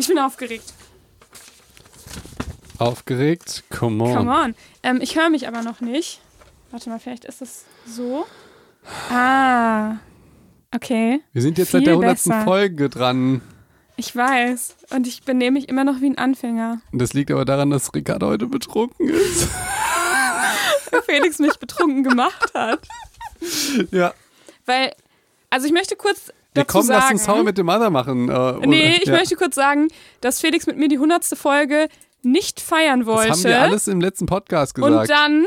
Ich bin aufgeregt. Aufgeregt? Come on. Come on. Ähm, ich höre mich aber noch nicht. Warte mal, vielleicht ist es so. Ah. Okay. Wir sind jetzt Viel seit der 100. besser. Folge dran. Ich weiß. Und ich benehme mich immer noch wie ein Anfänger. Und das liegt aber daran, dass Ricardo heute betrunken ist. Felix mich betrunken gemacht hat. ja. Weil, also ich möchte kurz Wir dazu kommen, lass sagen. uns How Met Your Mother machen. Äh, oder- nee, ich ja. möchte kurz sagen, dass Felix mit mir die 100. Folge nicht feiern wollte. Das haben wir alles im letzten Podcast gesagt. und dann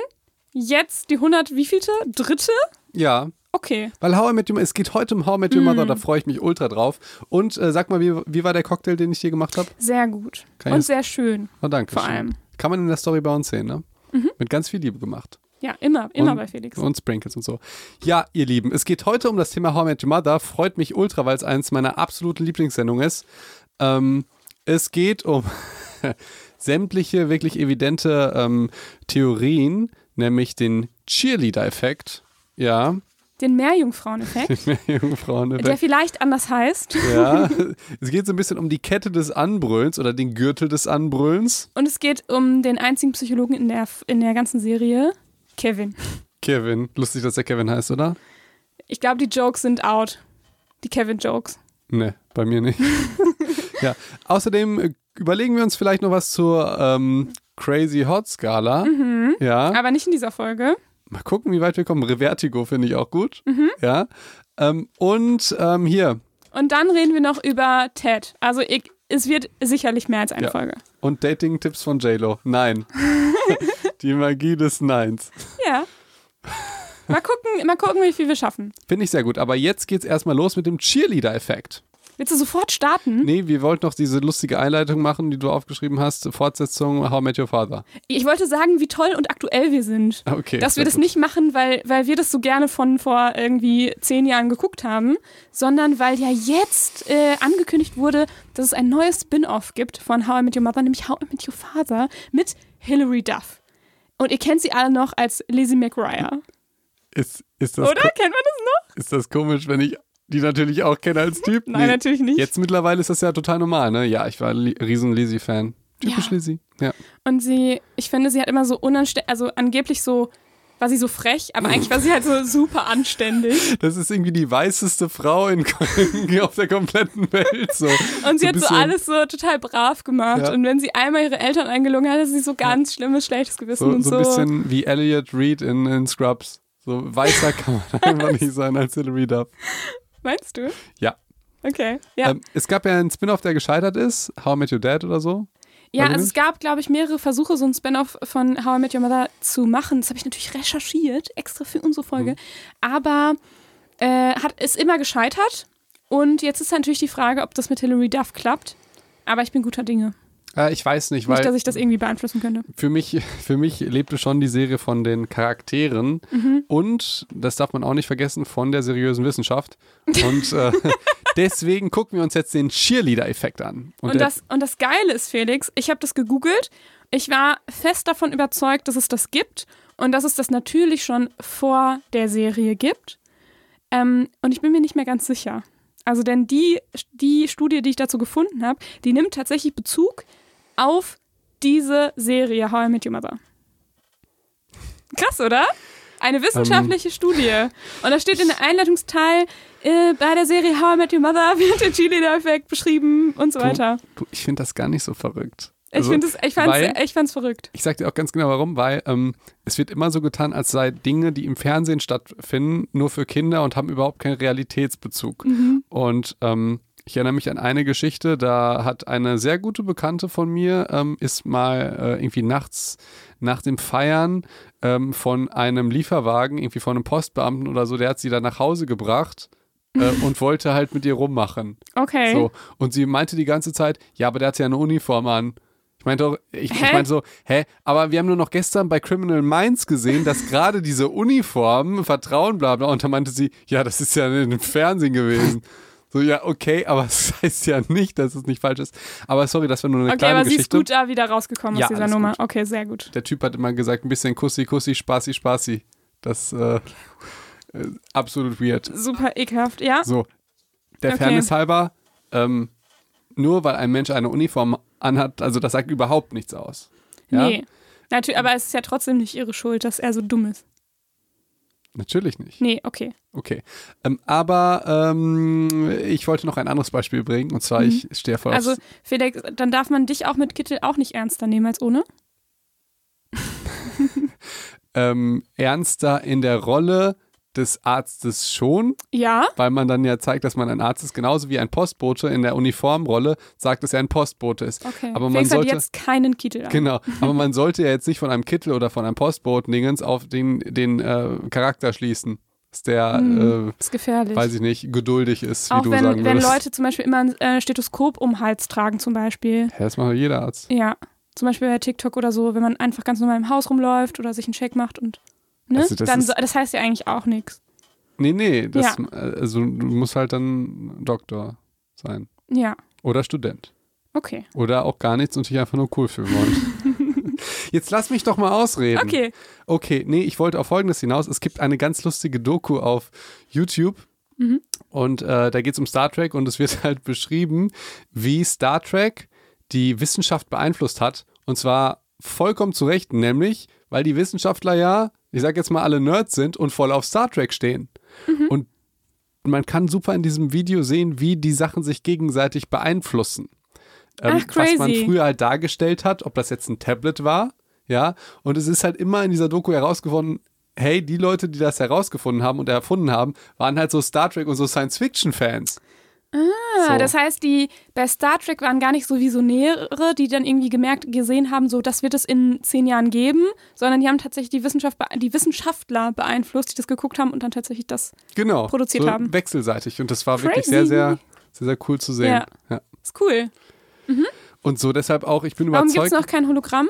jetzt die 100, wievielte? Dritte? ja. Okay. Weil How I Met Your Mother, es geht heute um How I Met Your Hm. Mother, da freue ich mich ultra drauf. Und äh, sag mal, wie, wie war der Cocktail, den ich dir gemacht habe? Sehr gut. Kann Und sehr schön. Oh, danke. Vor schön. allem. Mhm. Kann man in der Story bei uns sehen, ne? Mit ganz viel Liebe gemacht. Ja, immer, immer und, bei Felix. Und Sprinkles und so. Ja, ihr Lieben, es geht heute um das Thema How I Met Your Mother. Freut mich ultra, weil es eines meiner absoluten Lieblingssendungen ist. Ähm, es geht um sämtliche wirklich evidente ähm, Theorien, nämlich den Cheerleader-Effekt. Ja, Den Meerjungfrauen-Effekt, der Jungfrauen-Effekt. vielleicht anders heißt. Ja, es geht so ein bisschen um die Kette des Anbrüllens oder den Gürtel des Anbrüllens. Und es geht um den einzigen Psychologen in der, in der ganzen Serie, Kevin. Kevin. Lustig, dass der Kevin heißt, oder? Ich glaube, die Jokes sind out. Die Kevin-Jokes. Ne, bei mir nicht. ja. Außerdem äh, überlegen wir uns vielleicht noch was zur ähm, Crazy Hot Skala. Mhm. Ja. Aber nicht in dieser Folge. Mal gucken, wie weit wir kommen. Revertigo finde ich auch gut. Ja. Ähm, und ähm, hier. Und dann reden wir noch über Ted. Also ich, es wird sicherlich mehr als eine Ja. Folge. Und Dating-Tipps von JLo. Nein. Die Magie des Neins. Ja. Mal gucken, mal gucken, wie viel wir schaffen. Finde ich sehr gut. Aber jetzt geht's erstmal los mit dem Cheerleader-Effekt. Willst du sofort starten? Nee, wir wollten noch diese lustige Einleitung machen, die du aufgeschrieben hast. Fortsetzung How I Met Your Father. Ich wollte sagen, wie toll und aktuell wir sind. Okay. Dass wir das gut. nicht machen, weil, weil wir das so gerne von vor irgendwie zehn Jahren geguckt haben, sondern weil ja jetzt äh, angekündigt wurde, dass es ein neues Spin-off gibt von How I Met Your Mother, nämlich How I Met Your Father mit Hilary Duff. Und ihr kennt sie alle noch als Lizzie McGuire. Ist, ist, das Oder? Kennt man das noch? ist das komisch, wenn ich die natürlich auch kenne als Typ? Nein, natürlich nicht. Jetzt mittlerweile ist das ja total normal, ne? Ja, ich war ein riesen Lizzie-Fan. Typisch Ja. Lizzie. Ja. Und sie, ich finde, sie hat immer so unanständig, also angeblich so, war sie so frech, aber eigentlich war sie halt so super anständig. Das ist irgendwie die weißeste Frau in, auf der kompletten Welt. So. Und sie So hat so alles so total brav gemacht. Ja. Und wenn sie einmal ihre Eltern eingelungen hat, hat sie so ganz schlimmes, schlechtes Gewissen So, und so so. ein bisschen wie Elliot Reed in, in Scrubs. So weißer kann man einfach nicht sein als Hilary Duff. Meinst du? Ja. Okay. Ja, Ähm, es gab ja einen Spin-off, der gescheitert ist. How I Met Your Dad oder so. Ja also es gab, glaube ich, mehrere Versuche, so ein Spin-off von How I Met Your Mother zu machen. Das habe ich natürlich recherchiert, extra für unsere Folge. Mhm. Aber äh, hat, ist immer gescheitert. Und jetzt ist natürlich die Frage, ob das mit Hilary Duff klappt. Aber ich bin guter Dinge. Äh, ich weiß nicht, Nicht, dass weil ich das irgendwie beeinflussen könnte. für mich, für mich lebte schon die Serie von den Charakteren Mhm. und, das darf man auch nicht vergessen, von der seriösen Wissenschaft. Und äh, deswegen gucken wir uns jetzt den Cheerleader-Effekt an. Und, der, das, und das Geile ist, Felix, ich habe das gegoogelt. Ich war fest davon überzeugt, dass es das gibt und dass es das natürlich schon vor der Serie gibt. Ähm, und ich bin mir nicht mehr ganz sicher. Also, denn die, die Studie, die ich dazu gefunden habe, die nimmt tatsächlich Bezug auf diese Serie How I Met Your Mother. Krass, oder? Eine wissenschaftliche Studie. Und da steht in der Einleitungsteil, äh, bei der Serie How I Met Your Mother wird der Cheerleader-Effekt beschrieben und so Du- weiter. du, ich finde das gar nicht so verrückt. Ich Also, finde es, ich fand's, weil- ich fand's verrückt. Ich sag dir auch ganz genau warum, weil ähm, es wird immer so getan, als sei Dinge, die im Fernsehen stattfinden, nur für Kinder und haben überhaupt keinen Realitätsbezug. Und ähm, ich erinnere mich an eine Geschichte, da hat eine sehr gute Bekannte von mir, ähm, ist mal äh, irgendwie nachts nach dem Feiern ähm, von einem Lieferwagen, irgendwie von einem Postbeamten oder so, der hat sie dann nach Hause gebracht äh, und wollte halt mit ihr rummachen. Okay. So. Und sie meinte die ganze Zeit, ja, aber der hat ja eine Uniform an. Ich meinte auch, ich, ich meinte so, hä, aber wir haben nur noch gestern bei Criminal Minds gesehen, dass gerade diese Uniform, Vertrauen, bla bla, und da meinte sie, ja, das ist ja in dem Fernsehen gewesen. So, ja, okay, aber das heißt ja nicht, dass es nicht falsch ist. Aber sorry, das war nur eine okay, kleine aber sie ist Geschichte. gut da wieder rausgekommen Ja, aus dieser Nummer. gut. Okay, sehr gut. Der Typ hat immer gesagt, ein bisschen Kussi, Kussi, Spaßi, Spaßi. Das äh, äh, absolut weird. Super ekelhaft, ja? So, der Okay. Fairness halber, ähm, nur weil ein Mensch eine Uniform anhat, also das sagt überhaupt nichts aus. Ja? Nee. Natürlich, aber es ist ja trotzdem nicht ihre Schuld, dass er so dumm ist. Natürlich nicht. Nee, okay. Okay. Ähm, aber ähm, ich wollte noch ein anderes Beispiel bringen und zwar, Mhm. ich stehe voll Also, Felix, dann darf man dich auch mit Kittel auch nicht ernster nehmen als ohne? ähm, ernster in der Rolle des Arztes schon, Ja. weil man dann ja zeigt, dass man ein Arzt ist, genauso wie ein Postbote in der Uniformrolle sagt, dass er ein Postbote ist. Okay. Aber man Felix hat sollte- jetzt keinen Kittel an. Genau, aber man sollte ja jetzt nicht von einem Kittel oder von einem Postboten-Dingens auf den, den äh, Charakter schließen, dass der, Hm, äh, ist gefährlich. weiß ich nicht, geduldig ist, wie auch du wenn, sagen wenn würdest. Leute zum Beispiel immer ein äh, Stethoskop um den Hals tragen, zum Beispiel. Ja, das macht jeder Arzt. Ja. Zum Beispiel bei TikTok oder so, wenn man einfach ganz normal im Haus rumläuft oder sich einen Check macht und. Ne? Also das Dann, ist- das heißt ja eigentlich auch nichts. Nee, nee, das, Ja. also du musst halt dann Doktor sein. Ja. Oder Student. Okay. Oder auch gar nichts und dich einfach nur cool fühlen wollen. Jetzt lass mich doch mal ausreden. Okay. Okay, nee, ich wollte auf Folgendes hinaus. Es gibt eine ganz lustige Doku auf YouTube. Mhm. Und äh, da geht es um Star Trek und es wird halt beschrieben, wie Star Trek die Wissenschaft beeinflusst hat. Und zwar vollkommen zu Recht, nämlich, weil die Wissenschaftler ja, ich sag jetzt mal, alle Nerds sind und voll auf Star Trek stehen. Mhm. Und man kann super in diesem Video sehen, wie die Sachen sich gegenseitig beeinflussen. Ähm, Ach, crazy. Was man früher halt dargestellt hat, ob das jetzt ein Tablet war, ja. Und es ist halt immer in dieser Doku herausgefunden, hey, die Leute, die das herausgefunden haben und erfunden haben, waren halt so Star Trek und so Science-Fiction-Fans. Ah, So. das heißt, die bei Star Trek waren gar nicht so Visionäre, die dann irgendwie gemerkt, gesehen haben, so das wird es in zehn Jahren geben, sondern die haben tatsächlich die, Wissenschaft, die Wissenschaftler beeinflusst, die das geguckt haben und dann tatsächlich das. Genau. Produziert so haben. Wechselseitig. Und das war wirklich Crazy. sehr, sehr, sehr, sehr cool zu sehen. Ja. Ja. Ist cool. Und so deshalb auch, ich bin Warum gibt es überzeugt. noch kein Hologramm?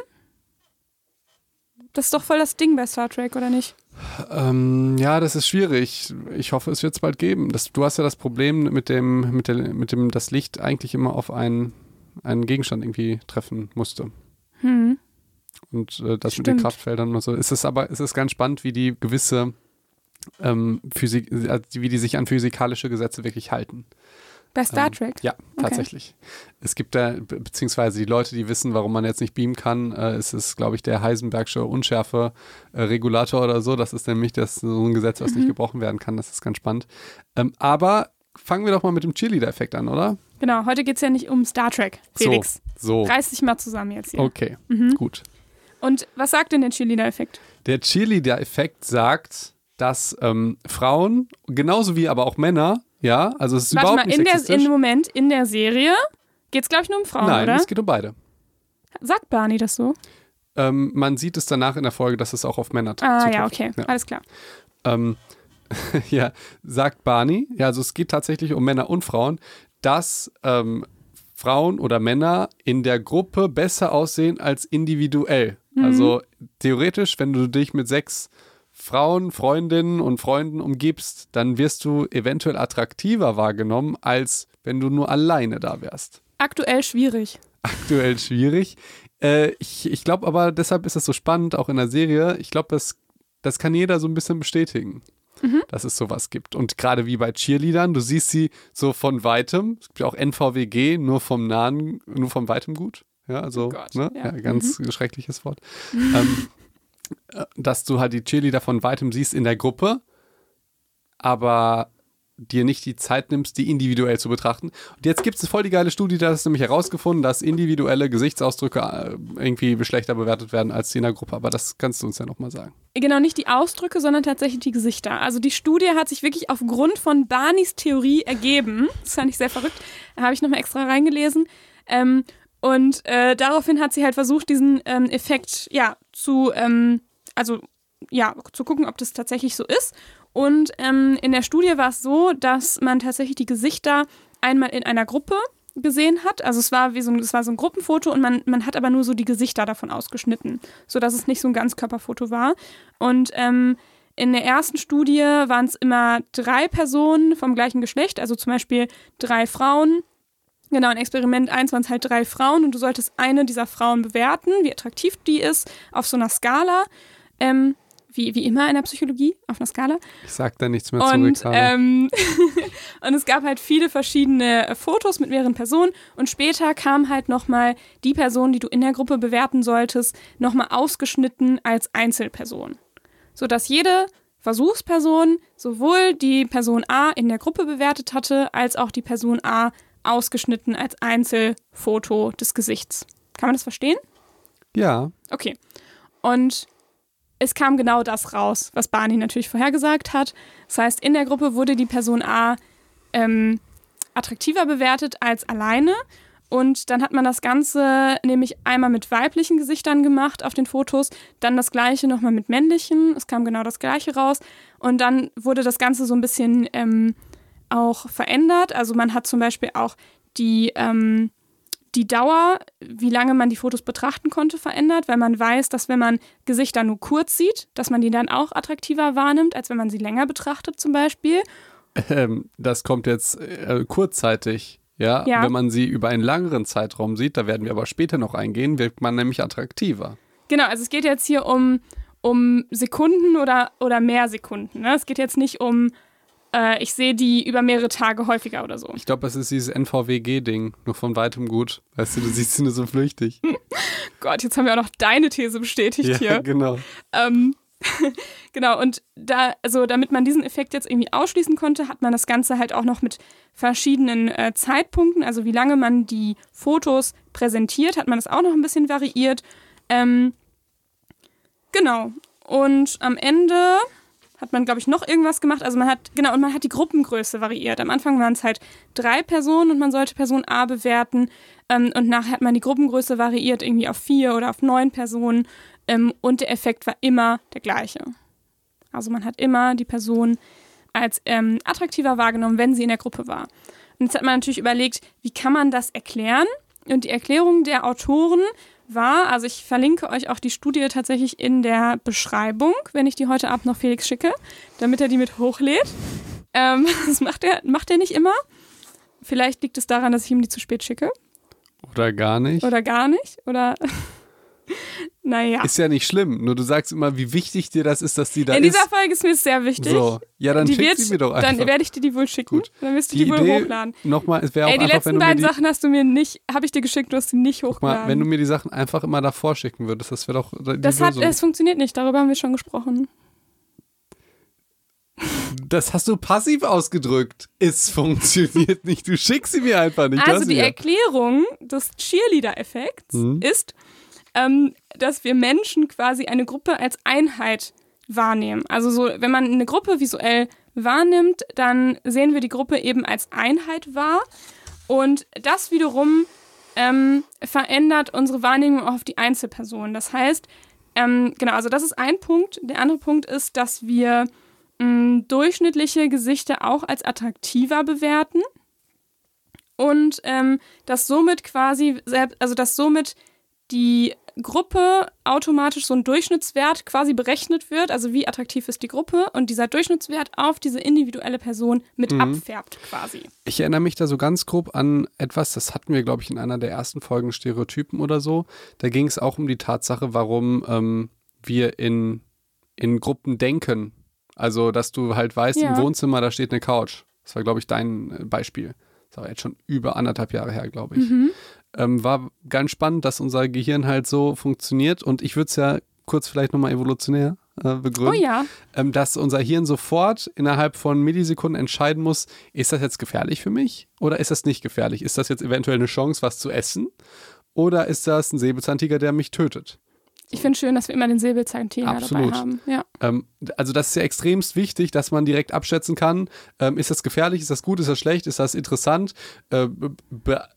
Das ist doch voll das Ding bei Star Trek, oder nicht? Ähm, ja, das ist schwierig. Ich hoffe, es wird es bald geben. Das, du hast ja das Problem mit dem, mit, der, mit dem, das Licht eigentlich immer auf einen, einen Gegenstand irgendwie treffen musste. Hm. Und äh, das mit den Stimmt. Kraftfeldern und so. Es ist aber, es ist ganz spannend, wie die gewisse ähm, Physik, also wie die sich an physikalische Gesetze wirklich halten. Bei Star Ähm, Trek? Ja, tatsächlich. Es gibt da, be- beziehungsweise die Leute, die wissen, warum man jetzt nicht beamen kann, äh, es ist, glaube ich, der Heisenbergsche Unschärfe-Regulator oder so. Das ist nämlich das, so ein Gesetz, was Mhm. nicht gebrochen werden kann. Das ist ganz spannend. Ähm, aber fangen wir doch mal mit dem Cheerleader-Effekt an, oder? Genau, heute geht es ja nicht um Star Trek, Felix. So, so. Reiß dich mal zusammen jetzt hier. Okay, Mhm. gut. Und was sagt denn der Cheerleader-Effekt? Der Cheerleader-Effekt sagt, dass ähm, Frauen, genauso wie aber auch Männer, ja, also es ist Warte überhaupt mal, nicht in der, sexistisch. in Moment, in der Serie geht es, glaube ich, nur um Frauen, Nein, oder? es geht um beide. Sagt Barney das so? Ähm, man sieht es danach in der Folge, dass es auch auf Männer Ah, zutrifft. ja, okay. Ja. Alles klar. ähm, ja, sagt Barney, ja, also es geht tatsächlich um Männer und Frauen, dass ähm, Frauen oder Männer in der Gruppe besser aussehen als individuell. Mhm. Also theoretisch, wenn du dich mit sechs Frauen, Freundinnen und Freunden umgibst, dann wirst du eventuell attraktiver wahrgenommen, als wenn du nur alleine da wärst. Aktuell schwierig. Aktuell schwierig. Äh, ich ich glaube aber, deshalb ist es so spannend, auch in der Serie. Ich glaube, das, das kann jeder so ein bisschen bestätigen, dass es sowas gibt. Und gerade wie bei Cheerleadern, du siehst sie so von weitem. Es gibt ja auch NVWG, nur vom Nahen, nur vom weitem gut. Ja, also, Oh ne? ja. ja. ganz schreckliches Wort. ähm, äh, dass du halt die Cheerleader von weitem siehst in der Gruppe, aber dir nicht die Zeit nimmst, die individuell zu betrachten. Und jetzt gibt es voll die geile Studie, da ist nämlich herausgefunden, dass individuelle Gesichtsausdrücke äh, irgendwie schlechter bewertet werden als die in der Gruppe. Aber das kannst du uns ja nochmal sagen. Genau, nicht die Ausdrücke, sondern tatsächlich die Gesichter. Also die Studie hat sich wirklich aufgrund von Barneys Theorie ergeben. Das fand ich sehr verrückt. Habe ich nochmal extra reingelesen. Ähm, und äh, daraufhin hat sie halt versucht, diesen ähm, Effekt ja zu, ähm, also ja, zu gucken, ob das tatsächlich so ist. Und ähm, in der Studie war es so, dass man tatsächlich die Gesichter einmal in einer Gruppe gesehen hat. Also es war wie so ein, es war so ein Gruppenfoto und man, man hat aber nur so die Gesichter davon ausgeschnitten, sodass es nicht so ein Ganzkörperfoto war. Und ähm, in der ersten Studie waren es immer drei Personen vom gleichen Geschlecht, also zum Beispiel drei Frauen. Genau, in Experiment 1 waren es halt drei Frauen und du solltest eine dieser Frauen bewerten, wie attraktiv die ist, auf so einer Skala. Ähm, wie, wie immer in der Psychologie auf einer Skala. Ich sag da nichts mehr Und, zurück. ähm, und es gab halt viele verschiedene äh, Fotos mit mehreren Personen und später kam halt nochmal die Person, die du in der Gruppe bewerten solltest, nochmal ausgeschnitten als Einzelperson. Sodass jede Versuchsperson sowohl die Person A in der Gruppe bewertet hatte, als auch die Person A ausgeschnitten als Einzelfoto des Gesichts. Kann man das verstehen? ja, Okay. Und es kam genau das raus, was Barney natürlich vorhergesagt hat. Das heißt, in der Gruppe wurde die Person A ähm, attraktiver bewertet als alleine. Und dann hat man das Ganze nämlich einmal mit weiblichen Gesichtern gemacht auf den Fotos, dann das gleiche nochmal mit männlichen. Es kam genau das gleiche raus. Und dann wurde das Ganze so ein bisschen ähm, auch verändert. Also man hat zum Beispiel auch die, ähm, die Dauer, wie lange man die Fotos betrachten konnte, verändert, weil man weiß, dass wenn man Gesichter nur kurz sieht, dass man die dann auch attraktiver wahrnimmt, als wenn man sie länger betrachtet zum Beispiel. ähm, das kommt jetzt äh, kurzzeitig. Ja? Ja. wenn man sie über einen längeren Zeitraum sieht, da werden wir aber später noch eingehen, wirkt man nämlich attraktiver. Genau, also es geht jetzt hier um, um Sekunden oder, oder mehr Sekunden. Ne? Es geht jetzt nicht um, äh, ich sehe die über mehrere Tage häufiger oder so. Ich glaube, es ist dieses NVWG-Ding, nur von weitem gut. Weißt du, du siehst sie nur so flüchtig. Gott, jetzt haben wir auch noch deine These bestätigt ja, hier. genau. Ähm, genau, und da, also damit man diesen Effekt jetzt irgendwie ausschließen konnte, hat man das Ganze halt auch noch mit verschiedenen äh, Zeitpunkten, also wie lange man die Fotos präsentiert, hat man das auch noch ein bisschen variiert. Ähm, genau. Und am Ende hat man, glaube ich, noch irgendwas gemacht. Also man hat, genau, und man hat die Gruppengröße variiert. Am Anfang waren es halt drei Personen und man sollte Person A bewerten. Ähm, und nachher hat man die Gruppengröße variiert, irgendwie auf vier oder auf neun Personen. Ähm, und der Effekt war immer der gleiche. Also man hat immer die Person als ähm, attraktiver wahrgenommen, wenn sie in der Gruppe war. Und jetzt hat man natürlich überlegt, wie kann man das erklären? Und die Erklärung der Autoren war, also ich verlinke euch auch die Studie tatsächlich in der Beschreibung, wenn ich die heute Abend noch Felix schicke, damit er die mit hochlädt. Ähm, das macht er, macht er nicht immer. Vielleicht liegt es daran, dass ich ihm die zu spät schicke. Oder gar nicht. Oder gar nicht. Oder naja. Ist ja nicht schlimm, nur du sagst immer, wie wichtig dir das ist, dass die da In ist. dieser Folge ist mir sehr wichtig. So, ja, dann die schick wird, sie mir doch einfach. Dann werde ich dir die wohl schicken. Gut. Dann wirst du die die, wohl Idee, hochladen. nochmal, es wäre auch Ey, die einfach, letzten beiden die, Sachen hast du mir nicht, habe ich dir geschickt, du hast sie nicht guck mal, hochgeladen. wenn du mir die Sachen einfach immer davor schicken würdest, das wäre doch die das hat, es funktioniert nicht, darüber haben wir schon gesprochen. das hast du passiv ausgedrückt. Es funktioniert nicht. Du schickst sie mir einfach nicht. Also die. Erklärung des Cheerleader-Effekts Mhm. ist, ähm, dass wir Menschen quasi eine Gruppe als Einheit wahrnehmen. Also so, wenn man eine Gruppe visuell wahrnimmt, dann sehen wir die Gruppe eben als Einheit wahr. Und das wiederum ähm, verändert unsere Wahrnehmung auf die Einzelperson. Das heißt, ähm, genau, also das ist ein Punkt. Der andere Punkt ist, dass wir mh, durchschnittliche Gesichter auch als attraktiver bewerten und ähm, dass somit quasi, also dass somit die Gruppe automatisch so ein Durchschnittswert quasi berechnet wird, also wie attraktiv ist die Gruppe und dieser Durchschnittswert auf diese individuelle Person mit Mhm. abfärbt quasi. Ich erinnere mich da so ganz grob an etwas, das hatten wir, glaube ich, in einer der ersten Folgen Stereotypen oder so. Da ging es auch um die Tatsache, warum ähm, wir in, in Gruppen denken. Also, dass du halt weißt, Ja. im Wohnzimmer, da steht eine Couch. Das war, glaube ich, dein äh, Beispiel. Das war jetzt schon über anderthalb Jahre her, glaube ich. Mhm. Ähm, war ganz spannend, dass unser Gehirn halt so funktioniert. Und ich würde es ja kurz vielleicht nochmal evolutionär äh, begründen Oh ja, ähm, dass unser Hirn sofort innerhalb von Millisekunden entscheiden muss, ist das jetzt gefährlich für mich oder ist das nicht gefährlich? Ist das jetzt eventuell eine Chance, was zu essen? Oder ist das ein Säbelzahntiger, der mich tötet? ich finde schön, dass wir immer den Säbelzahntiger Absolut. dabei haben. Ja. Ähm, also das ist ja extremst wichtig, dass man direkt abschätzen kann, ähm, ist das gefährlich, ist das gut, ist das schlecht, ist das interessant, äh, be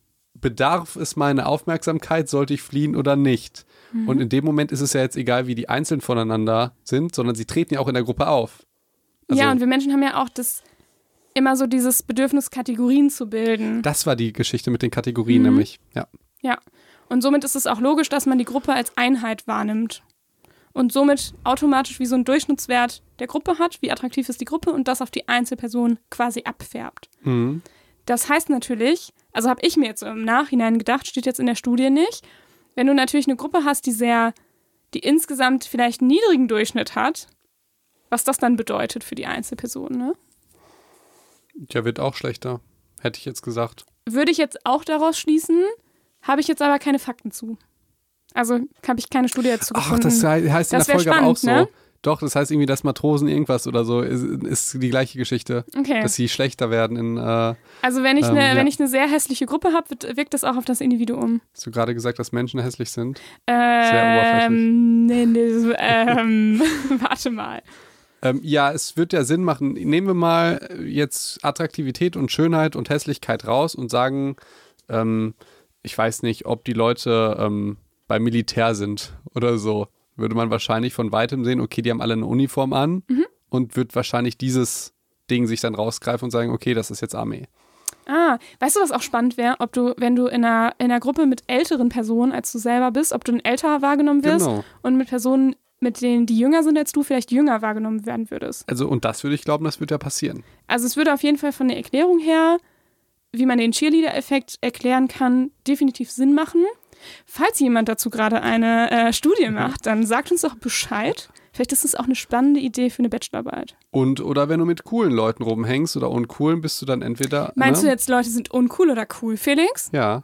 bedarf es meine Aufmerksamkeit, sollte ich fliehen oder nicht? Mhm. Und in dem Moment ist es ja jetzt egal, wie die einzeln voneinander sind, sondern sie treten ja auch in der Gruppe auf. Also- ja, und wir Menschen haben ja auch das immer so dieses Bedürfnis, Kategorien zu bilden. Das war die Geschichte mit den Kategorien, Mhm. nämlich. Ja. Ja. Und somit ist es auch logisch, dass man die Gruppe als Einheit wahrnimmt. Und somit automatisch wie so ein Durchschnittswert der Gruppe hat, wie attraktiv ist die Gruppe und das auf die Einzelperson quasi abfärbt. Mhm. Das heißt natürlich, also habe ich mir jetzt im Nachhinein gedacht, steht jetzt in der Studie nicht, wenn du natürlich eine Gruppe hast, die sehr, die insgesamt vielleicht einen niedrigen Durchschnitt hat, was das dann bedeutet für die Einzelperson, ne? Ja, wird auch schlechter, hätte ich jetzt gesagt. Würde ich jetzt auch daraus schließen, habe ich jetzt aber keine Fakten zu. Also habe ich keine Studie dazu gefunden. Ach, das he- heißt in Das der Folge aber auch spannend, so. ne? Doch, das heißt irgendwie, dass Matrosen irgendwas oder so ist, ist die gleiche Geschichte. Okay. Dass sie schlechter werden in, äh, Also wenn ich Ähm, eine ja. wenn ich eine sehr hässliche Gruppe habe, wirkt das auch auf das Individuum. hast du gerade gesagt, dass Menschen hässlich sind? Ähm, nee, nee, so, ähm, warte mal. Ähm, ja, es wird ja Sinn machen. Nehmen wir mal jetzt Attraktivität und Schönheit und Hässlichkeit raus und sagen, ähm, ich weiß nicht, ob die Leute ähm, beim Militär sind oder so. Würde man wahrscheinlich von weitem sehen, okay, die haben alle eine Uniform an und wird wahrscheinlich dieses Ding sich dann rausgreifen und sagen, okay, das ist jetzt Armee. Ah, weißt du, was auch spannend wäre, ob du, wenn du in einer, in einer Gruppe mit älteren Personen als du selber bist, ob du dann älter wahrgenommen wirst Genau. und mit Personen, mit denen die jünger sind als du, vielleicht jünger wahrgenommen werden würdest. Also, und das würde ich glauben, das wird ja passieren. Also es würde auf jeden Fall von der Erklärung her, wie man den Cheerleader-Effekt erklären kann, definitiv Sinn machen. Falls jemand dazu gerade eine äh, Studie macht, dann sagt uns doch Bescheid. Vielleicht ist es auch eine spannende Idee für eine Bachelorarbeit. Und, oder wenn du mit coolen Leuten rumhängst oder uncoolen, bist du dann entweder. Meinst ne? du jetzt, Leute sind uncool oder cool, Felix? Ja.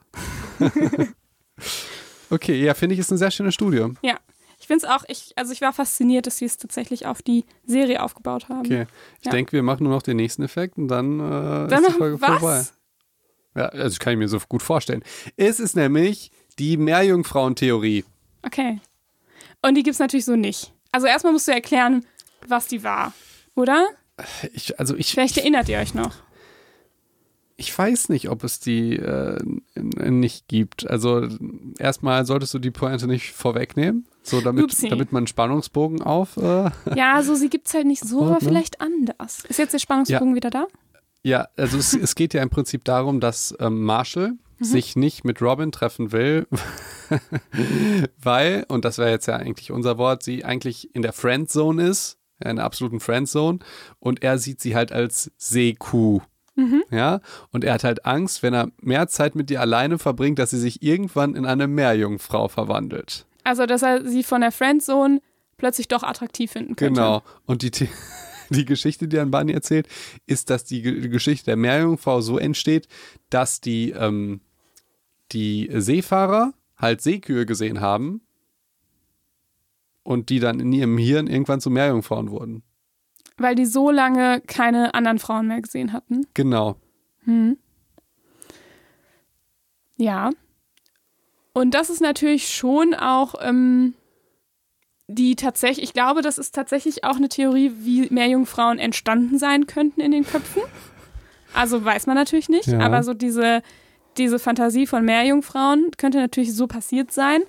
okay, ja, finde ich, ist eine sehr schöne Studie. Ja. Ich finde es auch, ich, also ich war fasziniert, dass sie es tatsächlich auf die Serie aufgebaut haben. Okay. Ich Ja. denke, wir machen nur noch den nächsten Effekt und dann, äh, Dann ist die Folge was? vorbei. Ja, also kann ich mir so gut vorstellen. Es ist nämlich die Meerjungfrauentheorie. Okay. Und die gibt es natürlich so nicht. Also erstmal musst du erklären, was die war. Oder? Ich, also ich, Vielleicht erinnert ihr euch noch. ich weiß nicht, ob es die äh, nicht gibt. Also erstmal solltest du die Pointe nicht vorwegnehmen, so damit, Upsi. damit man einen Spannungsbogen auf. Äh, Ja, so sie gibt es halt nicht so, aber Warte. vielleicht anders. Ist jetzt der Spannungsbogen wieder da? Ja, also es, es geht ja im Prinzip darum, dass ähm, Marshall Mhm. sich nicht mit Robin treffen will, weil, und das wäre jetzt ja eigentlich unser Wort, sie eigentlich in der Friendzone ist, in der absoluten Friendzone, und er sieht sie halt als Seekuh. Mhm. Ja, und er hat halt Angst, wenn er mehr Zeit mit ihr alleine verbringt, dass sie sich irgendwann in eine Meerjungfrau verwandelt. Also, dass er sie von der Friendzone plötzlich doch attraktiv finden könnte. Genau. Und die, The- die Geschichte, die dann Barney erzählt, ist, dass die Ge- Geschichte der Meerjungfrau so entsteht, dass die, ähm, die Seefahrer halt Seekühe gesehen haben und die dann in ihrem Hirn irgendwann zu Meerjungfrauen wurden. Weil die so lange keine anderen Frauen mehr gesehen hatten. Genau. Hm. Ja. Und das ist natürlich schon auch ähm, die tatsächlich, ich glaube, das ist tatsächlich auch eine Theorie, wie Meerjungfrauen entstanden sein könnten in den Köpfen. Also weiß man natürlich nicht, Ja. aber so diese, diese Fantasie von Meerjungfrauen könnte natürlich so passiert sein.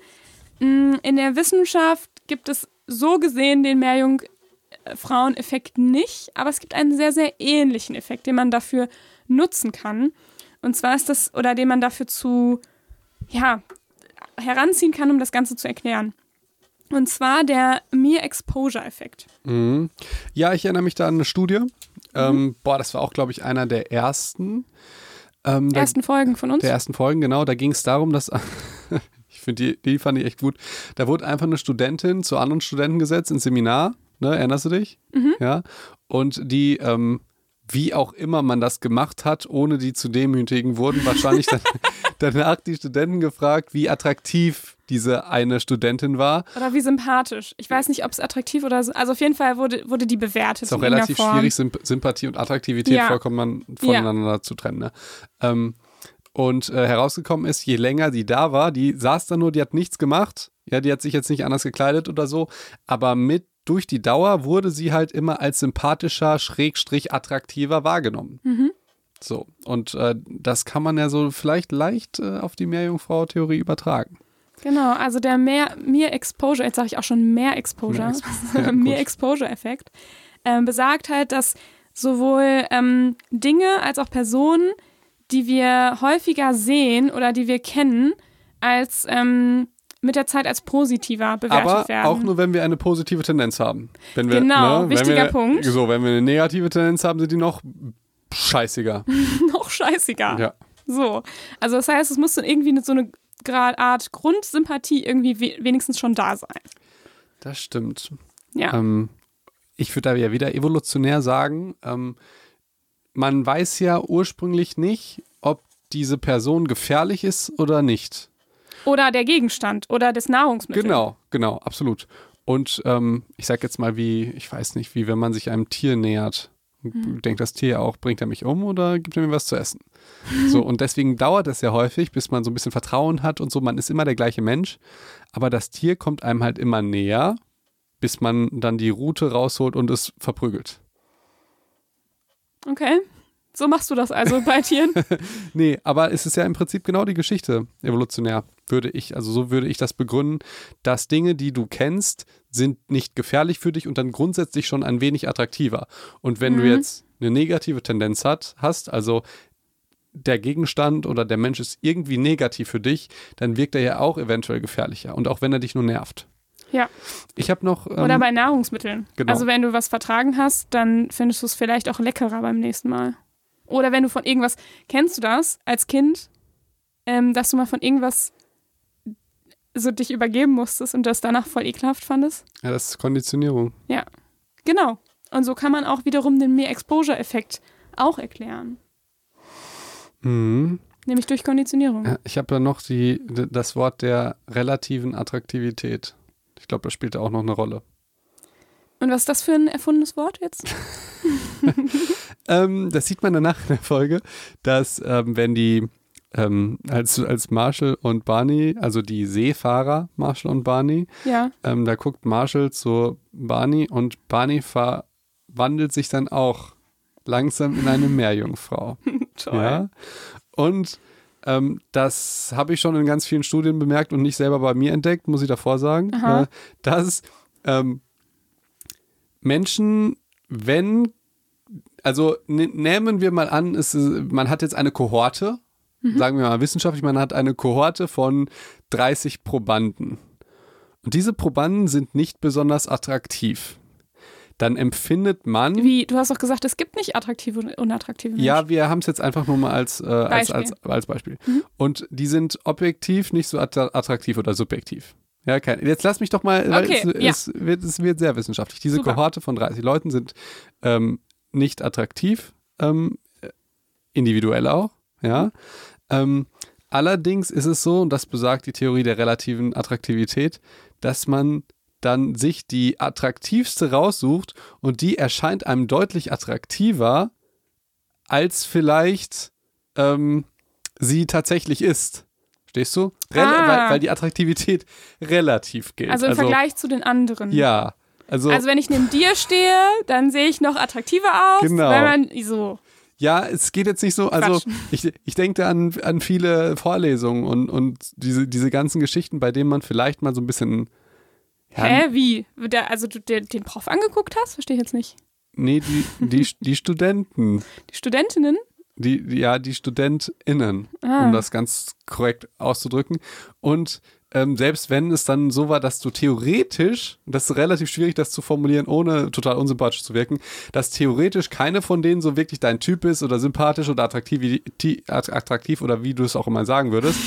Mm, In der Wissenschaft gibt es so gesehen den Meerjungfrauen-Effekt nicht, aber es gibt einen sehr, sehr ähnlichen Effekt, den man dafür nutzen kann. Und zwar ist das, oder den man dafür zu, ja, heranziehen kann, um das Ganze zu erklären. Und zwar der Mere-Exposure-Effekt. Mhm. Ja, ich erinnere mich da an eine Studie. Ähm, boah, das war auch, glaube ich, einer der ersten. Ähm, da- Ersten Folgen von uns. der ersten Folgen, genau. Da ging es darum, dass. ich finde, die, die fand ich echt gut. Da wurde einfach eine Studentin zu anderen Studenten gesetzt ins Seminar. Ne, erinnerst du dich? Ja. Und die, ähm, wie auch immer man das gemacht hat, ohne die zu demütigen, wurden wahrscheinlich dann, danach die Studenten gefragt, wie attraktiv diese eine Studentin war. Oder wie sympathisch. Ich weiß nicht, ob es attraktiv oder so. Also auf jeden Fall wurde, wurde die bewertet. Ist auch relativ schwierig, Symp Sympathie und Attraktivität Ja. vollkommen voneinander zu trennen. Ne? Ähm, und äh, herausgekommen ist, je länger die da war, die saß da nur, die hat nichts gemacht. Ja, die hat sich jetzt nicht anders gekleidet oder so. Aber mit durch die Dauer wurde sie halt immer als sympathischer, schrägstrich attraktiver wahrgenommen. Mhm. So. Und äh, das kann man ja so vielleicht leicht äh, auf die Meerjungfrau-Theorie übertragen. Genau, also der mehr, mehr Exposure, jetzt sage ich auch schon mehr Exposure, Mehr Expo- ja, gut. mehr Exposure-Effekt, ähm, besagt halt, dass sowohl ähm, Dinge als auch Personen, die wir häufiger sehen oder die wir kennen, als ähm, mit der Zeit als positiver bewertet Aber werden. auch nur, wenn wir eine positive Tendenz haben. Wenn wir, Genau, ne, wichtiger wir, Punkt. So, wenn wir eine negative Tendenz haben, sind die noch scheißiger. noch scheißiger. ja. So, also das heißt, es muss dann irgendwie so eine Art Grundsympathie irgendwie we wenigstens schon da sein. Das stimmt. Ja. Ähm, ich würde da ja wieder evolutionär sagen, ähm, man weiß ja ursprünglich nicht, ob diese Person gefährlich ist oder nicht. Oder der Gegenstand oder das Nahrungsmittel. Genau, genau, absolut. Und ähm, ich sag jetzt mal, wie, ich weiß nicht, wie wenn man sich einem Tier nähert. Mhm. Denkt das Tier auch, bringt er mich um oder gibt er mir was zu essen? So, und deswegen dauert es ja häufig, bis man so ein bisschen Vertrauen hat und so. Man ist immer der gleiche Mensch, aber das Tier kommt einem halt immer näher, bis man dann die Route rausholt und es verprügelt. Okay. So machst du das also bei Tieren? nee, aber es ist ja im Prinzip genau die Geschichte, evolutionär, würde ich, also so würde ich das begründen, dass Dinge, die du kennst, sind nicht gefährlich für dich und dann grundsätzlich schon ein wenig attraktiver. Und wenn mhm. du jetzt eine negative Tendenz hat, hast, also der Gegenstand oder der Mensch ist irgendwie negativ für dich, dann wirkt er ja auch eventuell gefährlicher. Und auch wenn er dich nur nervt. Ja. Ich habe noch. Ähm, oder bei Nahrungsmitteln. Genau. Also wenn du was vertragen hast, dann findest du es vielleicht auch leckerer beim nächsten Mal. Oder wenn du von irgendwas, kennst du das als Kind, ähm, dass du mal von irgendwas so dich übergeben musstest und das danach voll ekelhaft fandest? Ja, das ist Konditionierung. Ja, genau. Und so kann man auch wiederum den Mehr-Exposure-Effekt auch erklären. Mhm. Nämlich durch Konditionierung. Ja, ich habe da noch die, das Wort der relativen Attraktivität. Ich glaube, das spielt da auch noch eine Rolle. Und was ist das für ein erfundenes Wort jetzt? ähm, das sieht man danach in der Folge, dass ähm, wenn die ähm, als, als Marshall und Barney, also die Seefahrer Marshall und Barney, ja. Ähm, da guckt Marshall zu Barney und Barney verwandelt sich dann auch langsam in eine Meerjungfrau. Toll. Ja? Und ähm, das habe ich schon in ganz vielen Studien bemerkt und nicht selber bei mir entdeckt, muss ich davor sagen, äh, dass ähm, Menschen, wenn, also nehmen wir mal an, es, man hat jetzt eine Kohorte, mhm. sagen wir mal wissenschaftlich, man hat eine Kohorte von 30 Probanden. Und diese Probanden sind nicht besonders attraktiv dann empfindet man. Wie, du hast doch gesagt, es gibt nicht attraktive und unattraktive Menschen. Ja, wir haben es jetzt einfach nur mal als, äh, als, als, als, Beispiel. Mhm. Und die sind objektiv nicht so attraktiv oder subjektiv. Ja, kein, jetzt lass mich doch mal, okay, es, ja. es, wird, es wird sehr wissenschaftlich. Diese Super. Kohorte von 30 Leuten sind ähm, nicht attraktiv, ähm, individuell auch, ja. Ähm, allerdings ist es so, und das besagt die Theorie der relativen Attraktivität, dass man dann sich die attraktivste raussucht und die erscheint einem deutlich attraktiver, als vielleicht ähm, sie tatsächlich ist. Stehst du? Rel ah. weil, weil, die Attraktivität relativ gilt. Also im also, Vergleich zu den anderen. Ja. Also, also wenn ich neben dir stehe, dann sehe ich noch attraktiver aus. Genau. Wenn man so. Ja, es geht jetzt nicht so, also ich, ich denke an, an viele Vorlesungen und, und diese, diese ganzen Geschichten, bei denen man vielleicht mal so ein bisschen Hä, wie? Der, also du der, den Prof angeguckt hast? Verstehe ich jetzt nicht. Nee, die, die, die Studenten. Die Studentinnen? Die, ja, die StudentInnen, ah. um das ganz korrekt auszudrücken. Und ähm, selbst wenn es dann so war, dass du theoretisch, das ist relativ schwierig, das zu formulieren, ohne total unsympathisch zu wirken, dass theoretisch keine von denen so wirklich dein Typ ist oder sympathisch oder attraktiv, attraktiv oder wie du es auch immer sagen würdest.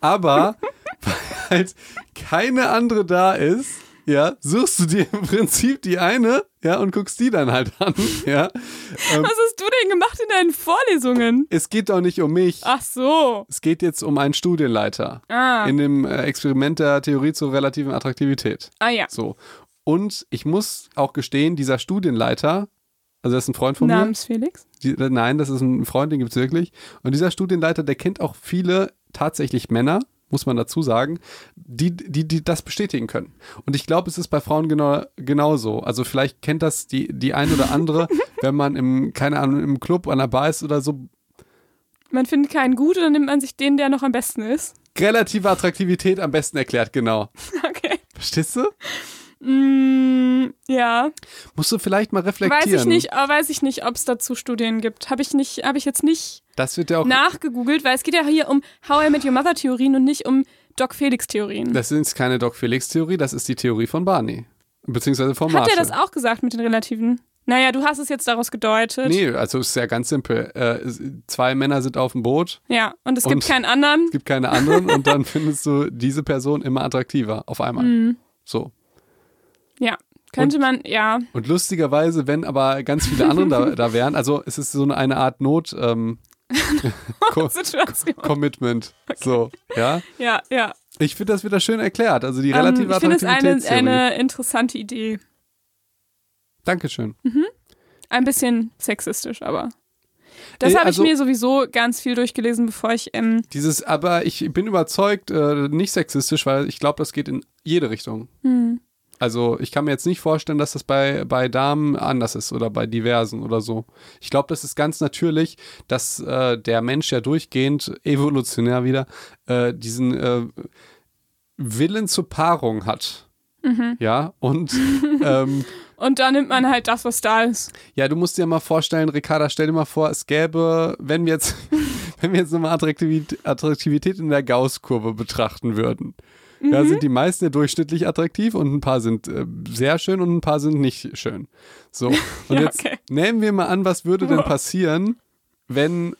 Aber weil halt keine andere da ist, ja, suchst du dir im Prinzip die eine, ja, und guckst die dann halt an, ja. Ähm, Was hast du denn gemacht in deinen Vorlesungen? Es geht doch nicht um mich. Ach so. Es geht jetzt um einen Studienleiter. Ah. In dem äh, Experiment der Theorie zur relativen Attraktivität. Ah ja. So. Und ich muss auch gestehen, dieser Studienleiter, also das ist ein Freund von Namens mir. Namens Felix? Die, nein, das ist ein Freund, den gibt es wirklich. Und dieser Studienleiter, der kennt auch viele tatsächlich Männer, muss man dazu sagen, die, die, die das bestätigen können. Und ich glaube, es ist bei Frauen genau, genauso. Also vielleicht kennt das die, die ein oder andere, wenn man im, keine Ahnung, im Club an der Bar ist oder so. Man findet keinen gut und dann nimmt man sich den, der noch am besten ist. Relative Attraktivität am besten erklärt, genau. Okay. Verstehst du? Mm, ja. Musst du vielleicht mal reflektieren. Weiß ich nicht, weiß ich nicht, ob es dazu Studien gibt. Habe ich nicht, habe ich jetzt nicht das wird ja auch nachgegoogelt, weil es geht ja hier um How I Met Your Mother Theorien und nicht um Doc Felix Theorien. Das ist keine Doc Felix Theorie, das ist die Theorie von Barney. Beziehungsweise von Marshall. Hat er das auch gesagt mit den Relativen? Naja, du hast es jetzt daraus gedeutet. Nee, also es ist ja ganz simpel. Äh, zwei Männer sind auf dem Boot. Ja, und es gibt und keinen anderen. Es gibt keine anderen und dann findest du diese Person immer attraktiver auf einmal. Mhm. So. Ja, Könnte man, ja. Und lustigerweise, wenn aber ganz viele andere da, da wären, also es ist so eine, eine Art Not, ähm, Co. Commitment. So, ja. Ja, ja. Ich finde, das wird da schön erklärt. Also die Ähm, relative ich finde es eine, eine interessante Idee. Dankeschön. Ein bisschen sexistisch, aber. Das habe also- ich mir sowieso ganz viel durchgelesen, bevor ich. Ähm, Dieses, aber ich bin überzeugt, äh, nicht sexistisch, weil ich glaube, das geht in jede Richtung. hm. Also ich kann mir jetzt nicht vorstellen, dass das bei, bei Damen anders ist oder bei diversen oder so. Ich glaube, das ist ganz natürlich, dass äh, der Mensch ja durchgehend, evolutionär wieder, äh, diesen äh, Willen zur Paarung hat. Mhm. Ja, und ähm, Und da nimmt man halt das, was da ist. ja, du musst dir mal vorstellen, Ricarda, stell dir mal vor, es gäbe, wenn wir jetzt, wenn wir jetzt nochmal Attraktivität, Attraktivität in der Gauss-Kurve betrachten würden. Mhm. Da sind die meisten ja durchschnittlich attraktiv und ein paar sind äh, sehr schön und ein paar sind nicht schön. So. Und Ja, jetzt okay. nehmen wir mal an, was würde denn Boah. passieren, wenn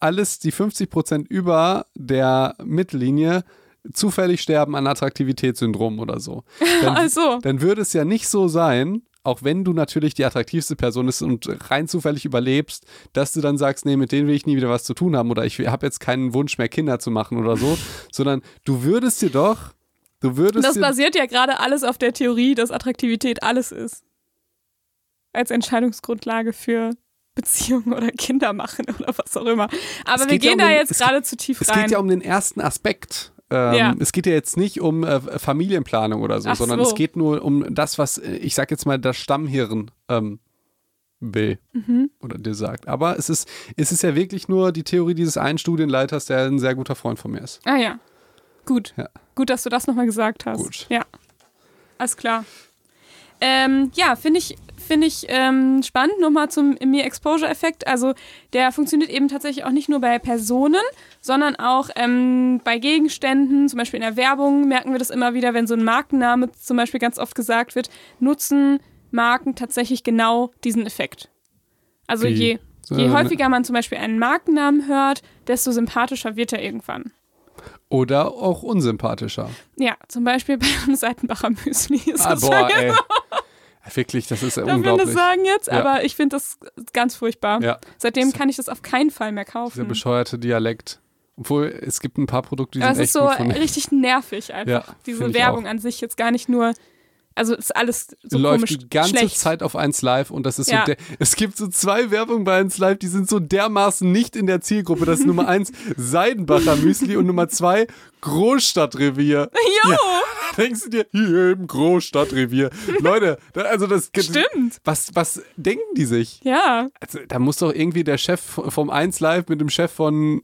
alles die 50 Prozent über der Mittellinie zufällig sterben an Attraktivitätssyndrom oder so. Dann, Also, dann würde es ja nicht so sein, auch wenn du natürlich die attraktivste Person bist und rein zufällig überlebst, dass du dann sagst, nee, mit denen will ich nie wieder was zu tun haben oder ich habe jetzt keinen Wunsch mehr, Kinder zu machen oder so, sondern du würdest dir doch, du würdest das basiert ja gerade alles auf der Theorie, dass Attraktivität alles ist. Als Entscheidungsgrundlage für Beziehungen oder Kinder machen oder was auch immer. Aber Es wir geht ja gehen um da den- jetzt es gerade zu tief es rein. geht ja um den ersten Aspekt. Ähm, Ja. Es geht ja jetzt nicht um äh, Familienplanung oder so, Ach sondern so. es geht nur um das, was, äh, ich sag jetzt mal, das Stammhirn ähm, will Mhm. oder dir sagt. Aber es ist, es ist ja wirklich nur die Theorie dieses einen Studienleiters, der ein sehr guter Freund von mir ist. Ah ja. Gut. Ja. Gut, dass du das nochmal gesagt hast. Gut. Ja. Alles klar. Ähm, ja, finde ich, finde ich ähm, spannend. Nochmal zum Mir-Exposure-Effekt. Also der funktioniert eben tatsächlich auch nicht nur bei Personen, sondern auch ähm, bei Gegenständen. Zum Beispiel in der Werbung merken wir das immer wieder, wenn so ein Markenname zum Beispiel ganz oft gesagt wird, nutzen Marken tatsächlich genau diesen Effekt. Also Wie? je, je ne- häufiger man zum Beispiel einen Markennamen hört, desto sympathischer wird er irgendwann. Oder auch unsympathischer. Ja, zum Beispiel bei einem Seitenbacher Müsli ist Ah, das boah, ja- ey. Wirklich, das ist ja Darf man das unglaublich. sagen jetzt? Ja. Aber ich finde das ganz furchtbar. Ja, Seitdem kann ich das auf keinen Fall mehr dieser kaufen. bescheuerte Dialekt. Obwohl, es gibt ein paar Produkte, die Aber sind ist echt so gut von richtig nervig einfach. Ja, Diese ich Werbung an sich jetzt gar nicht nur. Also ist alles so läuft komisch die ganze schlecht. Zeit auf 1 Live und das ist Ja. so der, es gibt so zwei Werbungen bei 1 Live, die sind so dermaßen nicht in der Zielgruppe. Das ist Nummer 1 Seidenbacher Müsli und Nummer 2 Großstadtrevier. Jo, Denkst du dir, hier im Großstadtrevier. Leute, also das stimmt. Was, was denken die sich? Ja. Also, da muss doch irgendwie der Chef vom 1 Live mit dem Chef von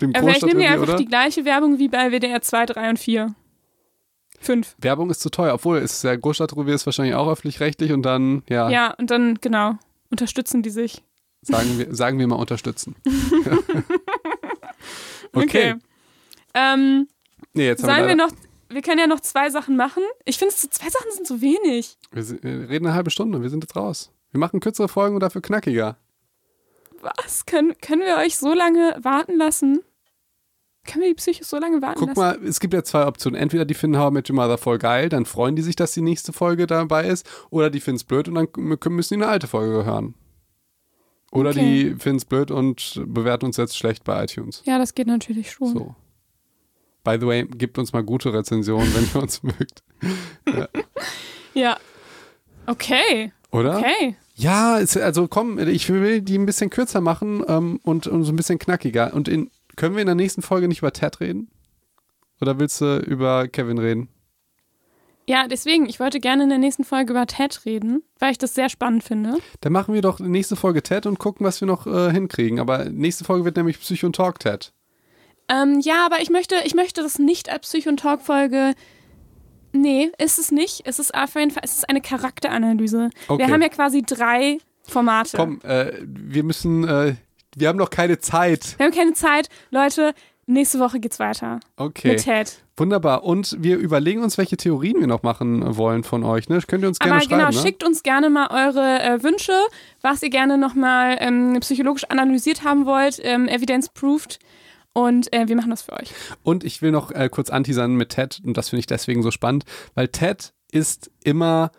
dem Aber vielleicht nehmen Großstadtrevier, einfach oder? die gleiche Werbung wie bei WDR 2, 3 und 4. 5. Werbung ist zu teuer, obwohl es der Großstadtrevier ist wahrscheinlich auch öffentlich-rechtlich und dann, ja, Ja, und dann, genau, unterstützen die sich. sagen, wir, sagen wir mal unterstützen. okay. Ähm, Nee, jetzt haben sagen wir, wir noch, wir können ja noch zwei Sachen machen. Ich finde, so zwei Sachen sind so wenig. wir, sind- wir reden eine halbe Stunde, wir sind jetzt raus. Wir machen kürzere Folgen und dafür knackiger. Was? Können, können wir euch so lange warten lassen? Können wir die Psyche so lange warten Guck lassen? mal, es gibt ja zwei Optionen. Entweder die finden How I Met Your Mother voll geil, dann freuen die sich, dass die nächste Folge dabei ist, oder die finden es blöd und dann müssen die eine alte Folge hören. Oder Okay. die finden es blöd und bewerten uns jetzt schlecht bei iTunes. Ja, das geht natürlich schon. So. By the way, gebt uns mal gute Rezensionen, wenn ihr uns mögt. Ja. Okay. Oder? Okay. Ja, also komm, ich will die ein bisschen kürzer machen ähm, und, und so ein bisschen knackiger. Und in, können wir in der nächsten Folge nicht über Ted reden? Oder willst du über Kevin reden? Ja, deswegen, ich wollte gerne in der nächsten Folge über Ted reden, weil ich das sehr spannend finde. Dann machen wir doch die nächste Folge Ted und gucken, was wir noch äh, hinkriegen. Aber nächste Folge wird nämlich Psycho und Talk Ted. Ähm, ja, aber ich möchte, ich möchte das nicht als Psycho- und Talk-Folge. Nee, ist es nicht. Es ist auf jeden Fall, es ist eine Charakteranalyse. Okay. Wir haben ja quasi drei Formate. Komm, äh, wir müssen, äh, wir haben noch keine Zeit. Wir haben keine Zeit. Leute, nächste Woche geht's weiter. Okay, Mit Ted. wunderbar. Und wir überlegen uns, welche Theorien wir noch machen wollen von euch. Ne? Könnt ihr uns gerne Aber schreiben. genau, ne? schickt uns gerne mal eure äh, Wünsche, was ihr gerne nochmal ähm, psychologisch analysiert haben wollt, ähm, evidence-proved. Und äh, wir machen das für euch. Und ich will noch äh, kurz anteasern mit Ted, und das finde ich deswegen so spannend, weil Ted ist immer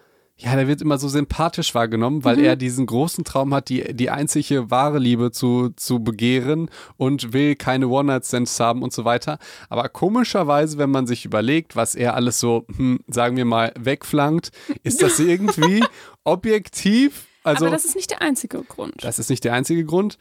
ja, der wird immer so sympathisch wahrgenommen, weil mhm. er diesen großen Traum hat, die, die einzige wahre Liebe zu, zu begehren und will keine One-Night-Stands haben und so weiter. Aber komischerweise, wenn man sich überlegt, was er alles so, hm, sagen wir mal, wegflankt, ist das irgendwie objektiv. Also, Aber das ist nicht der einzige Grund. Das ist nicht der einzige Grund.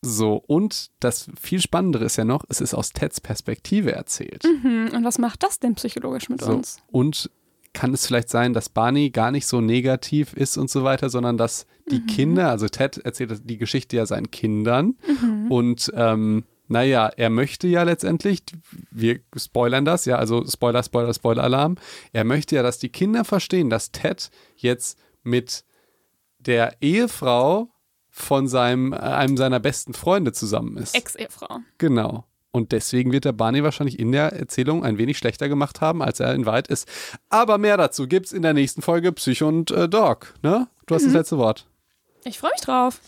So, und das viel Spannendere ist ja noch, es ist aus Teds Perspektive erzählt. Mhm. Und was macht das denn psychologisch mit so. uns? Und kann es vielleicht sein, dass Barney gar nicht so negativ ist und so weiter, sondern dass die mhm. Kinder, also Ted erzählt die Geschichte ja seinen Kindern mhm. und ähm, naja, er möchte ja letztendlich, wir spoilern das, ja, also Spoiler, Spoiler, Spoiler-Alarm, er möchte ja, dass die Kinder verstehen, dass Ted jetzt mit der Ehefrau von seinem, einem seiner besten Freunde zusammen ist. Ex-Ehefrau. Genau. Und deswegen wird der Barney wahrscheinlich in der Erzählung ein wenig schlechter gemacht haben, als er in Wahrheit ist. Aber mehr dazu gibt es in der nächsten Folge Psycho und äh, Dog. Ne? Du hast mhm. das letzte Wort. Ich freue mich drauf.